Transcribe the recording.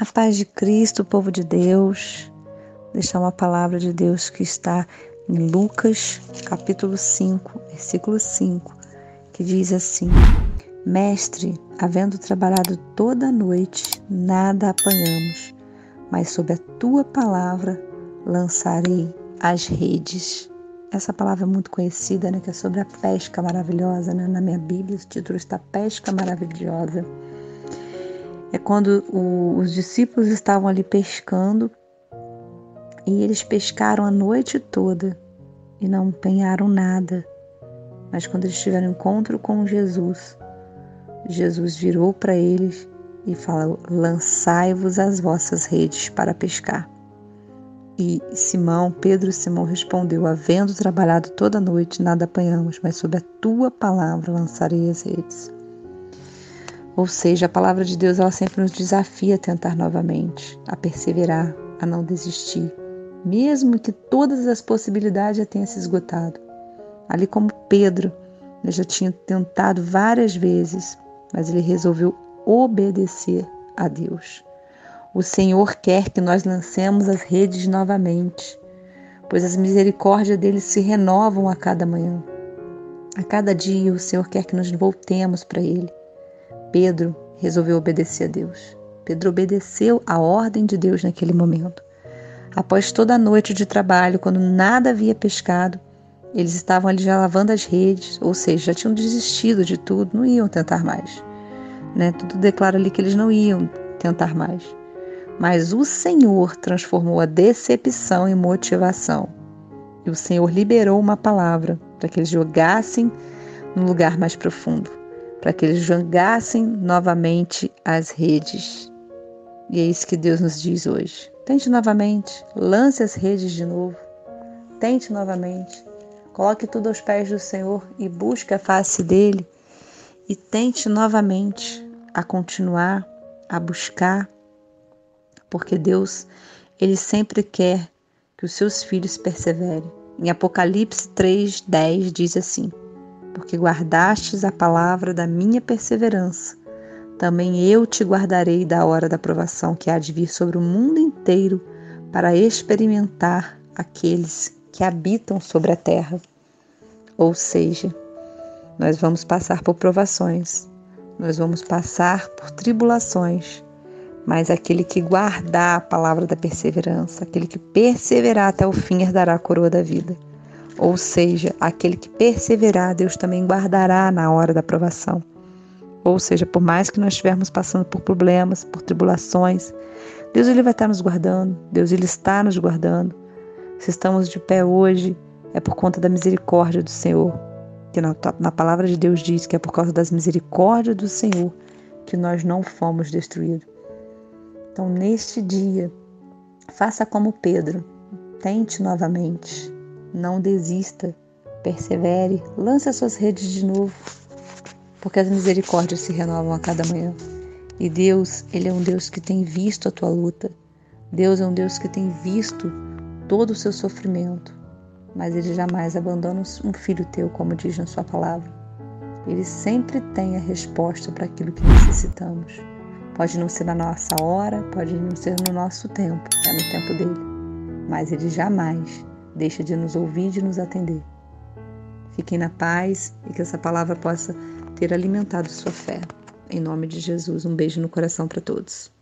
A paz de Cristo, povo de Deus. Deixar uma palavra de Deus que está em Lucas, capítulo 5, versículo 5, que diz assim: Mestre, havendo trabalhado toda a noite, nada apanhamos, mas sob a tua palavra lançarei as redes. Essa palavra é muito conhecida, né, que é sobre a pesca maravilhosa, né? Na minha Bíblia, o título está Pesca Maravilhosa é quando o, os discípulos estavam ali pescando e eles pescaram a noite toda e não empenharam nada. Mas quando eles tiveram encontro com Jesus, Jesus virou para eles e falou: Lançai-vos as vossas redes para pescar. E Simão, Pedro e Simão respondeu: Havendo trabalhado toda a noite, nada apanhamos, mas sob a tua palavra lançarei as redes. Ou seja, a palavra de Deus ela sempre nos desafia a tentar novamente, a perseverar, a não desistir, mesmo que todas as possibilidades já tenham se esgotado. Ali como Pedro, ele já tinha tentado várias vezes, mas ele resolveu obedecer a Deus. O Senhor quer que nós lancemos as redes novamente, pois as misericórdias dele se renovam a cada manhã. A cada dia o Senhor quer que nos voltemos para Ele. Pedro resolveu obedecer a Deus. Pedro obedeceu a ordem de Deus naquele momento. Após toda a noite de trabalho, quando nada havia pescado, eles estavam ali já lavando as redes, ou seja, já tinham desistido de tudo, não iam tentar mais. Né? Tudo declara ali que eles não iam tentar mais. Mas o Senhor transformou a decepção em motivação. E o Senhor liberou uma palavra para que eles jogassem no lugar mais profundo para que eles jogassem novamente as redes. E é isso que Deus nos diz hoje. Tente novamente, lance as redes de novo. Tente novamente. Coloque tudo aos pés do Senhor e busque a face dele. E tente novamente a continuar, a buscar, porque Deus, ele sempre quer que os seus filhos perseverem. Em Apocalipse 3:10 diz assim: porque guardastes a palavra da minha perseverança. Também eu te guardarei da hora da provação que há de vir sobre o mundo inteiro para experimentar aqueles que habitam sobre a terra. Ou seja, nós vamos passar por provações, nós vamos passar por tribulações, mas aquele que guardar a palavra da perseverança, aquele que perseverar até o fim, herdará a coroa da vida. Ou seja, aquele que perseverar, Deus também guardará na hora da provação. Ou seja, por mais que nós estivermos passando por problemas, por tribulações, Deus ele vai estar nos guardando, Deus ele está nos guardando. Se estamos de pé hoje, é por conta da misericórdia do Senhor. Que na, na palavra de Deus diz que é por causa das misericórdias do Senhor que nós não fomos destruídos. Então, neste dia, faça como Pedro, tente novamente, não desista, persevere, lance as suas redes de novo, porque as misericórdias se renovam a cada manhã. E Deus, Ele é um Deus que tem visto a tua luta. Deus é um Deus que tem visto todo o seu sofrimento, mas Ele jamais abandona um filho teu, como diz na Sua palavra. Ele sempre tem a resposta para aquilo que necessitamos. Pode não ser na nossa hora, pode não ser no nosso tempo, é no tempo dele, mas Ele jamais deixa de nos ouvir e de nos atender. Fiquem na paz e que essa palavra possa ter alimentado sua fé. Em nome de Jesus, um beijo no coração para todos.